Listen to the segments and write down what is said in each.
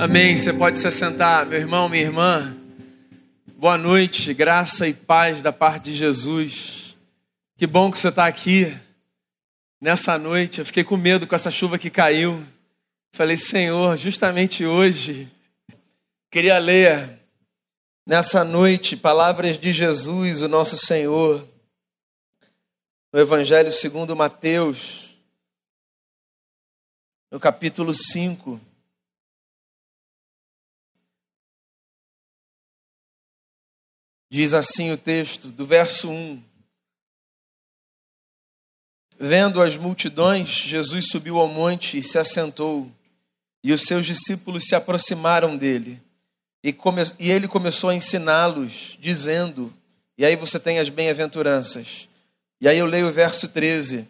Amém. Você pode se sentar, meu irmão, minha irmã. Boa noite, graça e paz da parte de Jesus. Que bom que você está aqui nessa noite. Eu fiquei com medo com essa chuva que caiu. Falei, Senhor, justamente hoje, queria ler nessa noite palavras de Jesus, o nosso Senhor, no Evangelho segundo Mateus, no capítulo 5. Diz assim o texto, do verso 1. Vendo as multidões, Jesus subiu ao monte e se assentou, e os seus discípulos se aproximaram dele. E, come... e ele começou a ensiná-los, dizendo: E aí você tem as bem-aventuranças. E aí eu leio o verso 13: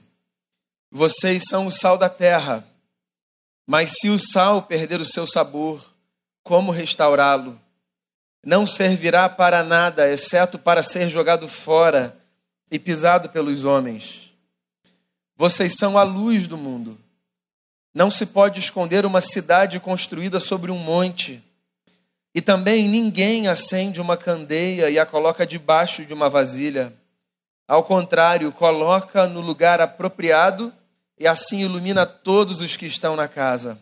Vocês são o sal da terra, mas se o sal perder o seu sabor, como restaurá-lo? Não servirá para nada, exceto para ser jogado fora e pisado pelos homens. Vocês são a luz do mundo. Não se pode esconder uma cidade construída sobre um monte. E também ninguém acende uma candeia e a coloca debaixo de uma vasilha. Ao contrário, coloca no lugar apropriado e assim ilumina todos os que estão na casa.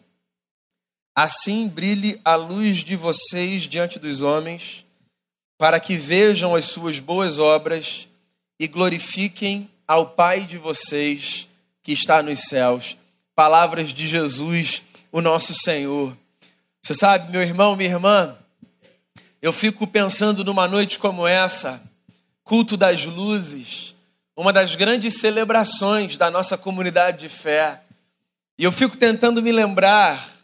Assim brilhe a luz de vocês diante dos homens, para que vejam as suas boas obras e glorifiquem ao Pai de vocês que está nos céus. Palavras de Jesus, o nosso Senhor. Você sabe, meu irmão, minha irmã, eu fico pensando numa noite como essa, culto das luzes, uma das grandes celebrações da nossa comunidade de fé. E eu fico tentando me lembrar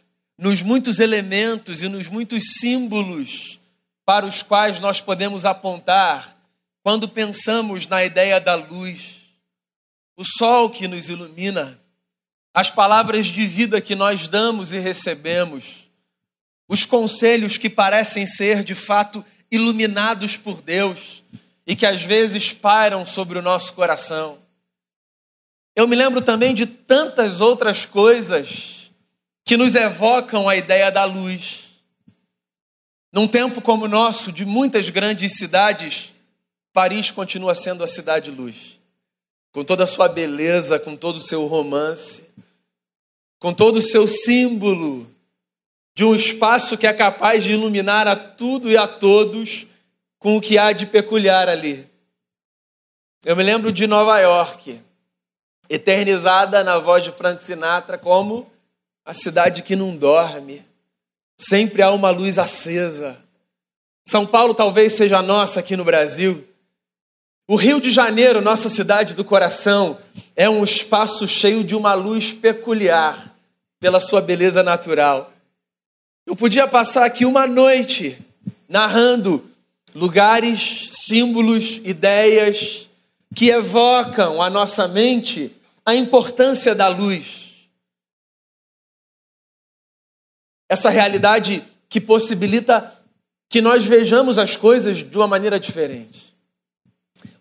nos muitos elementos e nos muitos símbolos para os quais nós podemos apontar quando pensamos na ideia da luz. O sol que nos ilumina, as palavras de vida que nós damos e recebemos, os conselhos que parecem ser de fato iluminados por Deus e que às vezes pairam sobre o nosso coração. Eu me lembro também de tantas outras coisas que nos evocam a ideia da luz. Num tempo como o nosso, de muitas grandes cidades, Paris continua sendo a cidade luz. Com toda a sua beleza, com todo o seu romance, com todo o seu símbolo de um espaço que é capaz de iluminar a tudo e a todos com o que há de peculiar ali. Eu me lembro de Nova York, eternizada na voz de Frank Sinatra como a cidade que não dorme, sempre há uma luz acesa. São Paulo talvez seja a nossa aqui no Brasil. O Rio de Janeiro, nossa cidade do coração, é um espaço cheio de uma luz peculiar pela sua beleza natural. Eu podia passar aqui uma noite narrando lugares, símbolos, ideias que evocam à nossa mente a importância da luz. Essa realidade que possibilita que nós vejamos as coisas de uma maneira diferente.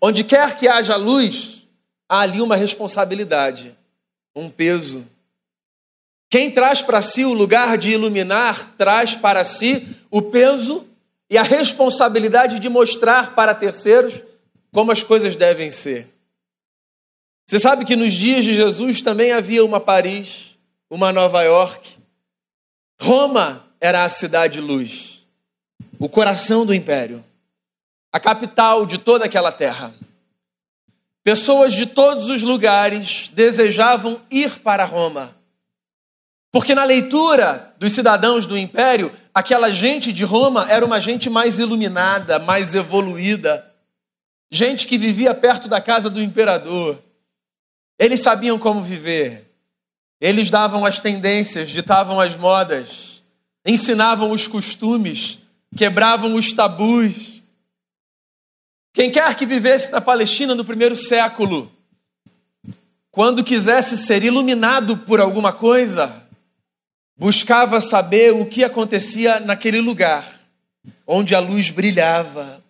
Onde quer que haja luz, há ali uma responsabilidade, um peso. Quem traz para si o lugar de iluminar, traz para si o peso e a responsabilidade de mostrar para terceiros como as coisas devem ser. Você sabe que nos dias de Jesus também havia uma Paris, uma Nova York, Roma era a cidade luz, o coração do império, a capital de toda aquela terra. Pessoas de todos os lugares desejavam ir para Roma. Porque na leitura dos cidadãos do império, aquela gente de Roma era uma gente mais iluminada, mais evoluída, gente que vivia perto da casa do imperador. Eles sabiam como viver, eles davam as tendências, ditavam as modas, ensinavam os costumes, quebravam os tabus. Quem quer que vivesse na Palestina no primeiro século, quando quisesse ser iluminado por alguma coisa, buscava saber o que acontecia naquele lugar onde a luz brilhava.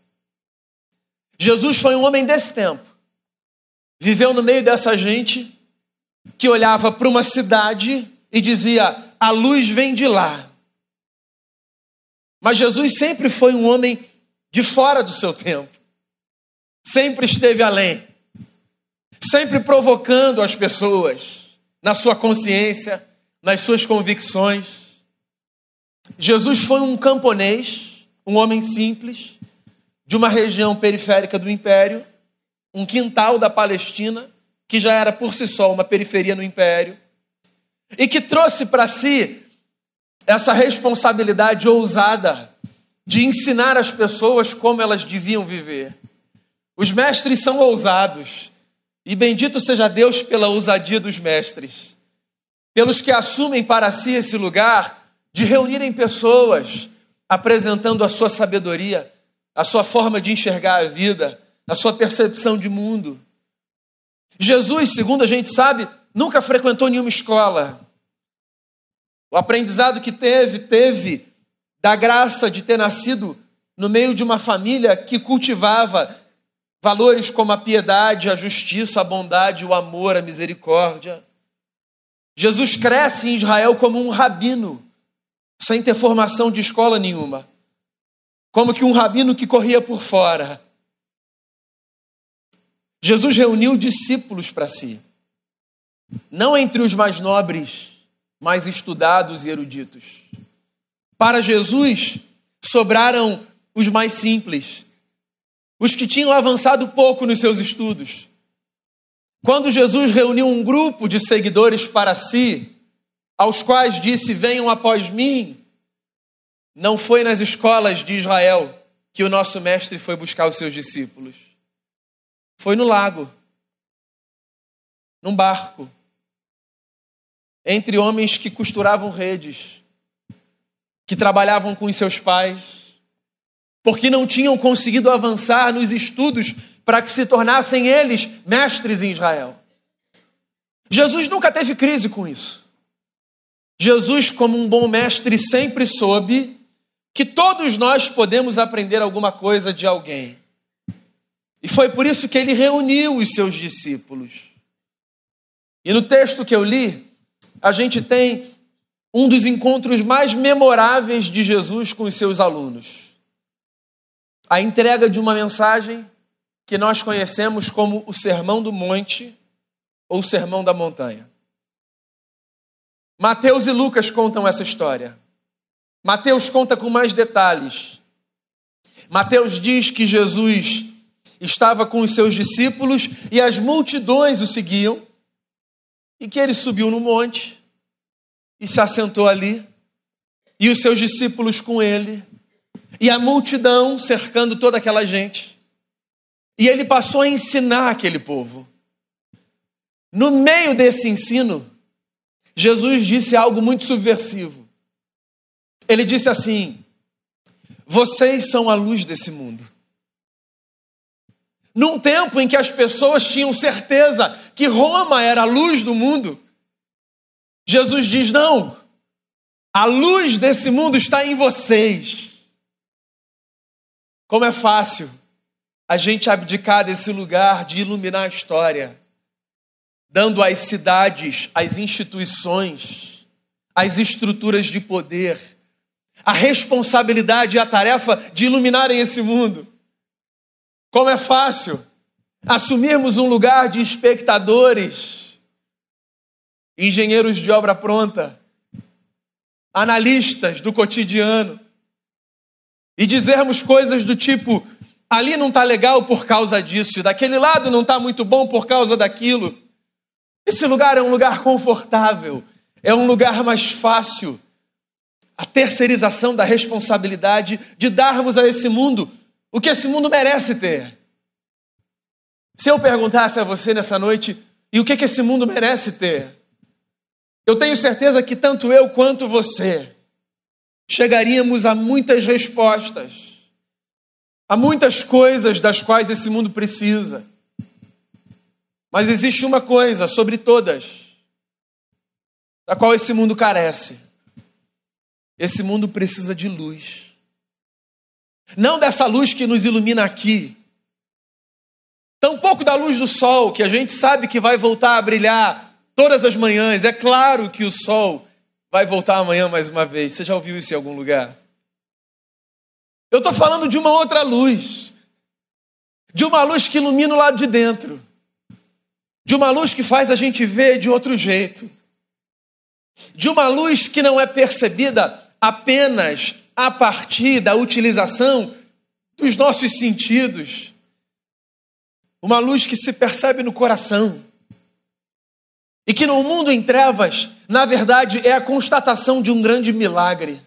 Jesus foi um homem desse tempo, viveu no meio dessa gente que olhava para uma cidade e dizia: a luz vem de lá. Mas Jesus sempre foi um homem de fora do seu tempo. Sempre esteve além. Sempre provocando as pessoas na sua consciência, nas suas convicções. Jesus foi um camponês, um homem simples, de uma região periférica do império, um quintal da Palestina, que já era por si só uma periferia no império, e que trouxe para si essa responsabilidade ousada de ensinar as pessoas como elas deviam viver. Os mestres são ousados, e bendito seja Deus pela ousadia dos mestres, pelos que assumem para si esse lugar de reunirem pessoas, apresentando a sua sabedoria, a sua forma de enxergar a vida, a sua percepção de mundo. Jesus, segundo a gente sabe, nunca frequentou nenhuma escola. O aprendizado que teve, teve da graça de ter nascido no meio de uma família que cultivava valores como a piedade, a justiça, a bondade, o amor, a misericórdia. Jesus cresce em Israel como um rabino, sem ter formação de escola nenhuma. Como que um rabino que corria por fora. Jesus reuniu discípulos para si, não entre os mais nobres, mais estudados e eruditos. Para Jesus, sobraram os mais simples, os que tinham avançado pouco nos seus estudos. Quando Jesus reuniu um grupo de seguidores para si, aos quais disse: Venham após mim, não foi nas escolas de Israel que o nosso mestre foi buscar os seus discípulos. Foi no lago, num barco, entre homens que costuravam redes, que trabalhavam com os seus pais, porque não tinham conseguido avançar nos estudos para que se tornassem eles mestres em Israel. Jesus nunca teve crise com isso. Jesus, como um bom mestre, sempre soube que todos nós podemos aprender alguma coisa de alguém. E foi por isso que ele reuniu os seus discípulos. E no texto que eu li, a gente tem um dos encontros mais memoráveis de Jesus com os seus alunos. A entrega de uma mensagem que nós conhecemos como o Sermão do Monte ou o Sermão da Montanha. Mateus e Lucas contam essa história. Mateus conta com mais detalhes. Mateus diz que Jesus estava com os seus discípulos e as multidões o seguiam, e que ele subiu no monte e se assentou ali, e os seus discípulos com ele, e a multidão cercando toda aquela gente. E ele passou a ensinar aquele povo. No meio desse ensino, Jesus disse algo muito subversivo. Ele disse assim: Vocês são a luz desse mundo. Num tempo em que as pessoas tinham certeza que Roma era a luz do mundo, Jesus diz: não, a luz desse mundo está em vocês. Como é fácil a gente abdicar desse lugar de iluminar a história, dando às cidades, às instituições, às estruturas de poder, a responsabilidade e a tarefa de iluminarem esse mundo. Como é fácil assumirmos um lugar de espectadores, engenheiros de obra pronta, analistas do cotidiano, e dizermos coisas do tipo: ali não está legal por causa disso, daquele lado não está muito bom por causa daquilo. Esse lugar é um lugar confortável, é um lugar mais fácil. A terceirização da responsabilidade de darmos a esse mundo o que esse mundo merece ter. Se eu perguntasse a você nessa noite, e o que, que esse mundo merece ter? Eu tenho certeza que tanto eu quanto você chegaríamos a muitas respostas, a muitas coisas das quais esse mundo precisa. Mas existe uma coisa sobre todas, da qual esse mundo carece. Esse mundo precisa de luz. Não dessa luz que nos ilumina aqui. Tampouco da luz do sol, que a gente sabe que vai voltar a brilhar todas as manhãs. É claro que o sol vai voltar amanhã mais uma vez. Você já ouviu isso em algum lugar? Eu estou falando de uma outra luz. De uma luz que ilumina o lado de dentro. De uma luz que faz a gente ver de outro jeito. De uma luz que não é percebida apenas a partir da utilização dos nossos sentidos. Uma luz que se percebe no coração. E que no mundo em trevas, na verdade, é a constatação de um grande milagre.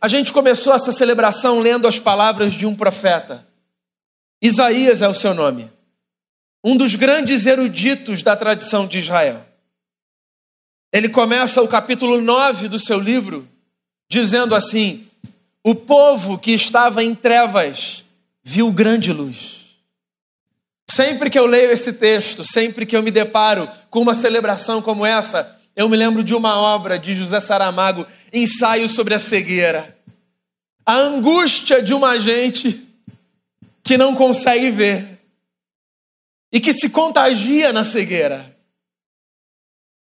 A gente começou essa celebração lendo as palavras de um profeta. Isaías é o seu nome. Um dos grandes eruditos da tradição de Israel. Ele começa o capítulo 9 do seu livro dizendo assim: O povo que estava em trevas viu grande luz. Sempre que eu leio esse texto, sempre que eu me deparo com uma celebração como essa, eu me lembro de uma obra de José Saramago, Ensaio sobre a Cegueira. A angústia de uma gente que não consegue ver e que se contagia na cegueira.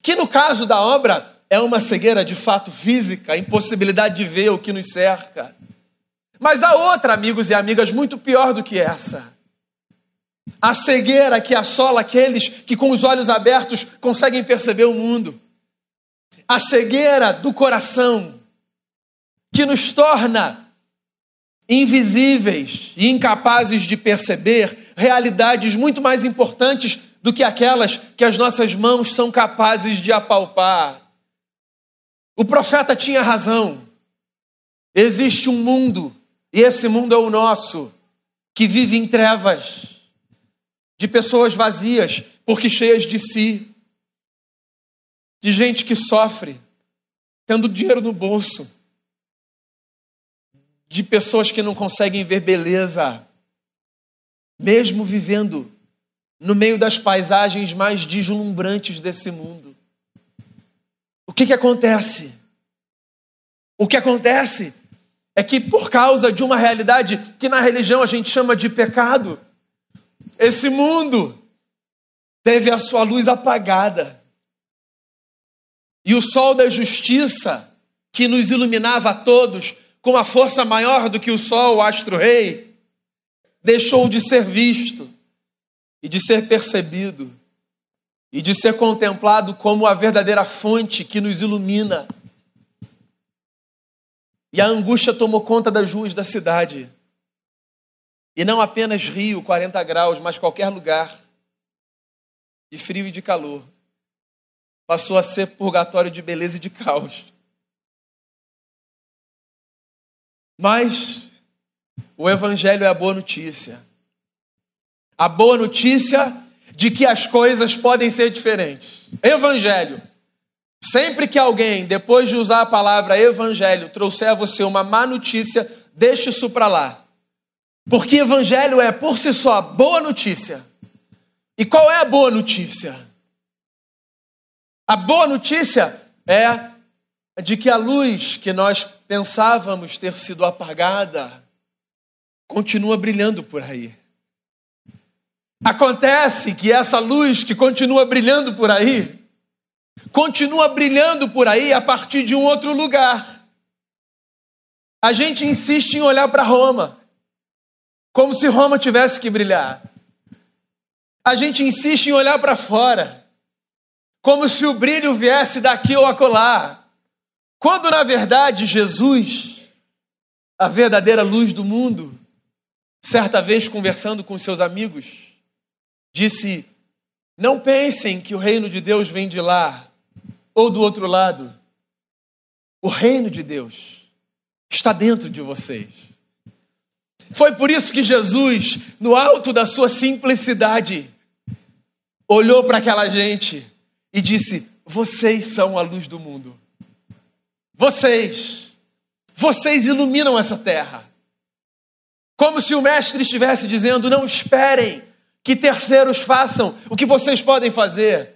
Que no caso da obra é uma cegueira de fato física, a impossibilidade de ver o que nos cerca. Mas há outra, amigos e amigas, muito pior do que essa a cegueira que assola aqueles que com os olhos abertos conseguem perceber o mundo, a cegueira do coração que nos torna invisíveis e incapazes de perceber realidades muito mais importantes do que aquelas que as nossas mãos são capazes de apalpar. O profeta tinha razão. Existe um mundo, e esse mundo é o nosso, que vive em trevas de pessoas vazias, porque cheias de si, de gente que sofre, tendo dinheiro no bolso, de pessoas que não conseguem ver beleza, mesmo vivendo no meio das paisagens mais deslumbrantes desse mundo. O que, que acontece? O que acontece é que, por causa de uma realidade que na religião a gente chama de pecado, esse mundo teve a sua luz apagada. E o sol da justiça, que nos iluminava a todos com uma força maior do que o sol, o astro-rei, deixou de ser visto e de ser percebido e de ser contemplado como a verdadeira fonte que nos ilumina. E a angústia tomou conta das ruas da cidade. E não apenas Rio, 40 graus, mas qualquer lugar de frio e de calor. Passou a ser purgatório de beleza e de caos. Mas o Evangelho é a boa notícia. A boa notícia de que as coisas podem ser diferentes. Evangelho. Sempre que alguém, depois de usar a palavra evangelho, trouxer a você uma má notícia, deixe isso para lá. Porque evangelho é, por si só, boa notícia. E qual é a boa notícia? A boa notícia é de que a luz que nós pensávamos ter sido apagada continua brilhando por aí. Acontece que essa luz que continua brilhando por aí, continua brilhando por aí a partir de um outro lugar. A gente insiste em olhar para Roma como se Roma tivesse que brilhar. A gente insiste em olhar para fora, como se o brilho viesse daqui ou acolá, quando na verdade Jesus, a verdadeira luz do mundo, certa vez conversando com seus amigos, disse: Não pensem que o reino de Deus vem de lá ou do outro lado. O reino de Deus está dentro de vocês. Foi por isso que Jesus, no alto da sua simplicidade, olhou para aquela gente e disse: Vocês são a luz do mundo. Vocês, vocês iluminam essa terra. Como se o Mestre estivesse dizendo: Não esperem que terceiros façam o que vocês podem fazer.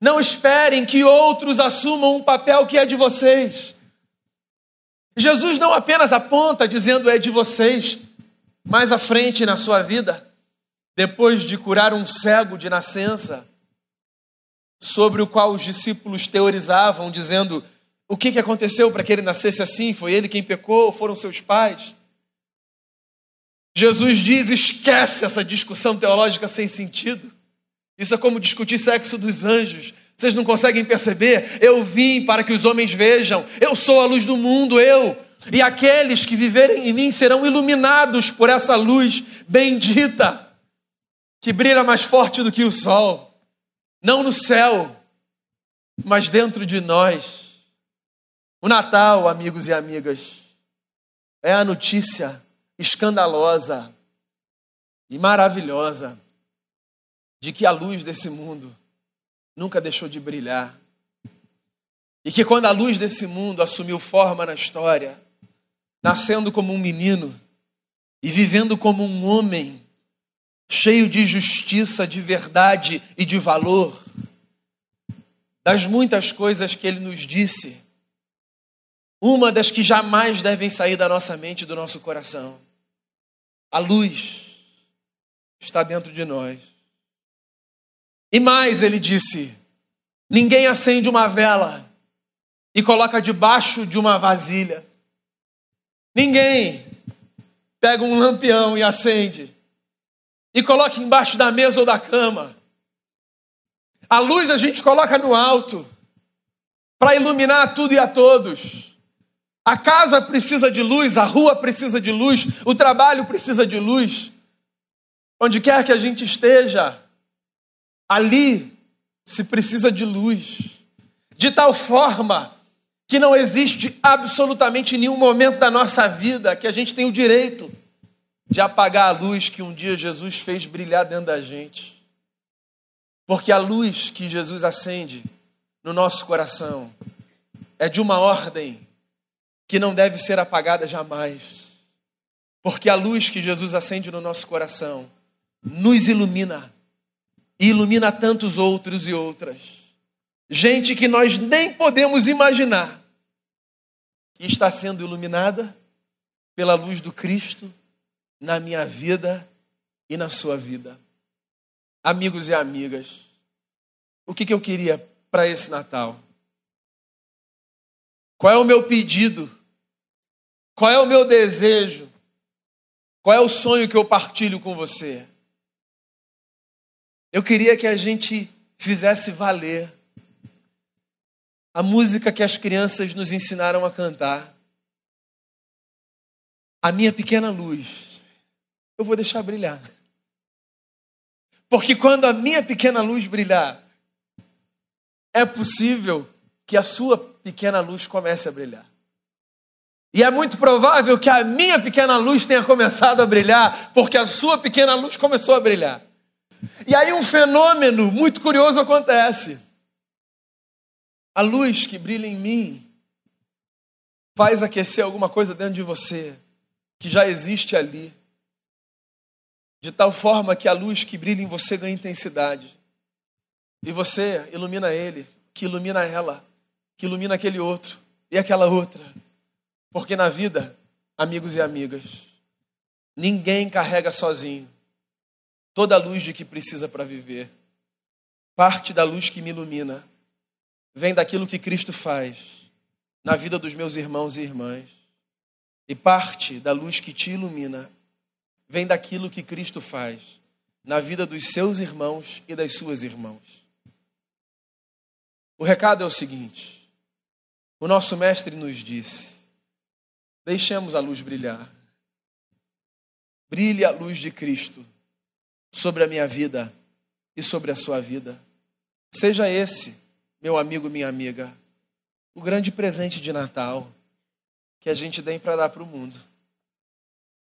Não esperem que outros assumam um papel que é de vocês. Jesus não apenas aponta dizendo é de vocês, mais à frente na sua vida, depois de curar um cego de nascença, sobre o qual os discípulos teorizavam, dizendo: o que, que aconteceu para que ele nascesse assim? Foi ele quem pecou? Foram seus pais? Jesus diz: esquece essa discussão teológica sem sentido. Isso é como discutir sexo dos anjos. Vocês não conseguem perceber? Eu vim para que os homens vejam. Eu sou a luz do mundo, eu. E aqueles que viverem em mim serão iluminados por essa luz bendita que brilha mais forte do que o sol. Não no céu, mas dentro de nós. O Natal, amigos e amigas, é a notícia escandalosa e maravilhosa de que a luz desse mundo nunca deixou de brilhar. E que quando a luz desse mundo assumiu forma na história, nascendo como um menino e vivendo como um homem, cheio de justiça, de verdade e de valor, das muitas coisas que ele nos disse, uma das que jamais devem sair da nossa mente e do nosso coração. A luz está dentro de nós. E mais, ele disse: ninguém acende uma vela e coloca debaixo de uma vasilha. Ninguém pega um lampião e acende e coloca embaixo da mesa ou da cama. A luz a gente coloca no alto para iluminar tudo e a todos. A casa precisa de luz, a rua precisa de luz, o trabalho precisa de luz. Onde quer que a gente esteja, ali se precisa de luz. De tal forma que não existe absolutamente nenhum momento da nossa vida que a gente tem o direito de apagar a luz que um dia Jesus fez brilhar dentro da gente. Porque a luz que Jesus acende no nosso coração é de uma ordem que não deve ser apagada jamais. Porque a luz que Jesus acende no nosso coração nos ilumina e ilumina tantos outros e outras. Gente que nós nem podemos imaginar que está sendo iluminada pela luz do Cristo na minha vida e na sua vida. Amigos e amigas, o que, que eu queria para esse Natal? Qual é o meu pedido qual é o meu desejo? Qual é o sonho que eu partilho com você? Eu queria que a gente fizesse valer a música que as crianças nos ensinaram a cantar. A minha pequena luz, eu vou deixar brilhar. Porque quando a minha pequena luz brilhar, é possível que a sua pequena luz comece a brilhar. E é muito provável que a minha pequena luz tenha começado a brilhar, porque a sua pequena luz começou a brilhar. E aí um fenômeno muito curioso acontece. A luz que brilha em mim faz aquecer alguma coisa dentro de você que já existe ali. De tal forma que a luz que brilha em você ganha intensidade. E você ilumina ele, que ilumina ela, que ilumina aquele outro e aquela outra. Porque na vida, amigos e amigas, ninguém carrega sozinho toda a luz de que precisa para viver. Parte da luz que me ilumina vem daquilo que Cristo faz na vida dos meus irmãos e irmãs. E parte da luz que te ilumina vem daquilo que Cristo faz na vida dos seus irmãos e das suas irmãs. O recado é o seguinte: o nosso mestre nos disse, Deixemos a luz brilhar. Brilhe a luz de Cristo sobre a minha vida e sobre a sua vida. Seja esse, meu amigo, minha amiga, o grande presente de Natal que a gente tem para dar para o mundo.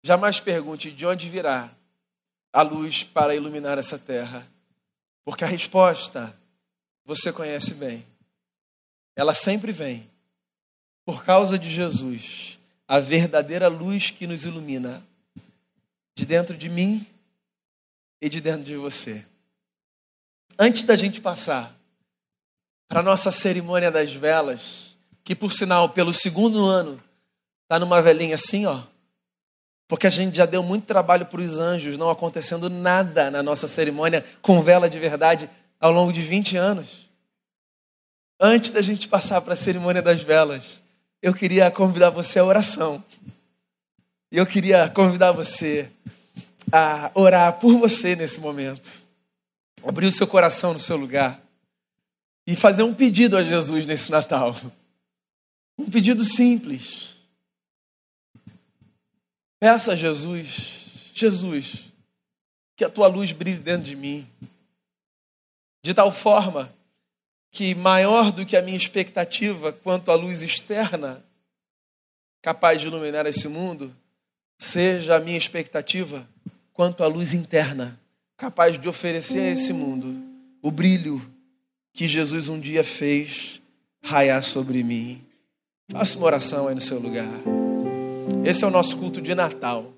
Jamais pergunte de onde virá a luz para iluminar essa terra, porque a resposta você conhece bem. Ela sempre vem por causa de Jesus a verdadeira luz que nos ilumina de dentro de mim e de dentro de você. Antes da gente passar para a nossa cerimônia das velas, que por sinal, pelo segundo ano, está numa velhinha assim, ó. Porque a gente já deu muito trabalho para os anjos, não acontecendo nada na nossa cerimônia com vela de verdade ao longo de 20 anos. Antes da gente passar para a cerimônia das velas, eu queria convidar você à oração. E eu queria convidar você a orar por você nesse momento. Abrir o seu coração no seu lugar e fazer um pedido a Jesus nesse Natal. Um pedido simples. Peça a Jesus, Jesus, que a tua luz brilhe dentro de mim, de tal forma que maior do que a minha expectativa quanto à luz externa capaz de iluminar esse mundo, seja a minha expectativa quanto à luz interna capaz de oferecer a esse mundo o brilho que Jesus um dia fez raiar sobre mim. Faça uma oração aí no seu lugar. Esse é o nosso culto de Natal.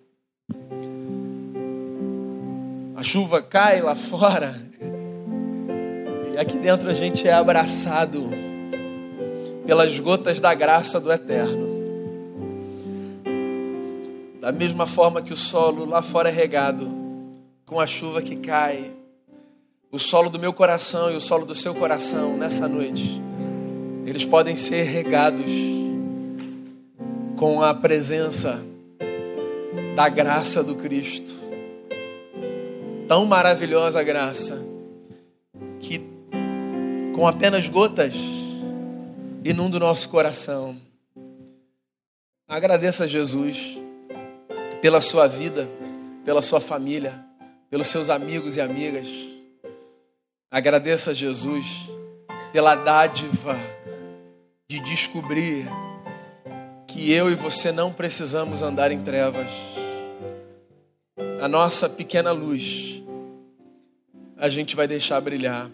A chuva cai lá fora e aqui dentro a gente é abraçado pelas gotas da graça do Eterno. Da mesma forma que o solo lá fora é regado com a chuva que cai, o solo do meu coração e o solo do seu coração nessa noite, eles podem ser regados com a presença da graça do Cristo. Tão maravilhosa graça com apenas gotas inunda o nosso coração. Agradeça a Jesus pela sua vida, pela sua família, pelos seus amigos e amigas. Agradeça a Jesus pela dádiva de descobrir que eu e você não precisamos andar em trevas. A nossa pequena luz, a gente vai deixar brilhar.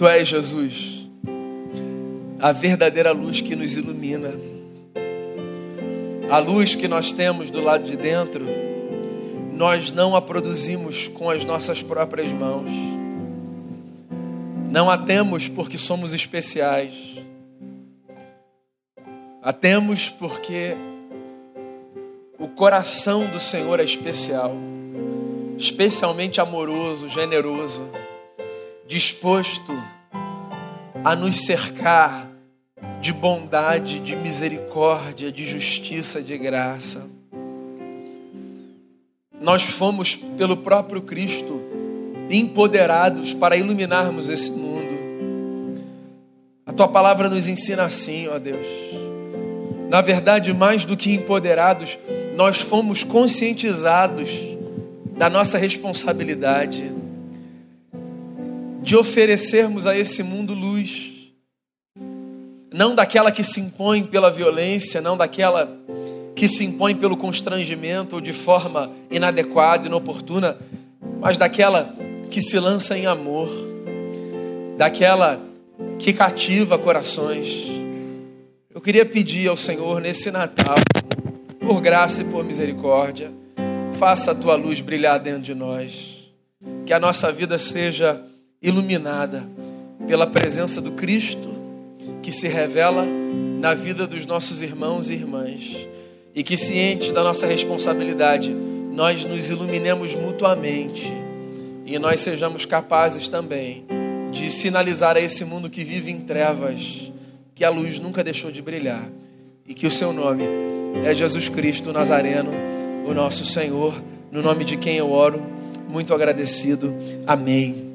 Tu és Jesus, a verdadeira luz que nos ilumina. A luz que nós temos do lado de dentro, nós não a produzimos com as nossas próprias mãos. Não a temos porque somos especiais. A temos porque o coração do Senhor é especial, especialmente amoroso, generoso, disposto a nos cercar de bondade, de misericórdia, de justiça, de graça. Nós fomos, pelo próprio Cristo, empoderados para iluminarmos esse mundo. A tua palavra nos ensina assim, ó Deus. Na verdade, mais do que empoderados, nós fomos conscientizados da nossa responsabilidade de oferecermos a esse mundo luz não daquela que se impõe pela violência, não daquela que se impõe pelo constrangimento ou de forma inadequada, inoportuna, mas daquela que se lança em amor, daquela que cativa corações. Eu queria pedir ao Senhor nesse Natal, por graça e por misericórdia, faça a tua luz brilhar dentro de nós, que a nossa vida seja iluminada pela presença do Cristo que se revela na vida dos nossos irmãos e irmãs. E que, cientes da nossa responsabilidade, nós nos iluminemos mutuamente e nós sejamos capazes também de sinalizar a esse mundo que vive em trevas que a luz nunca deixou de brilhar e que o seu nome é Jesus Cristo Nazareno, o nosso Senhor, no nome de quem eu oro, muito agradecido. Amém.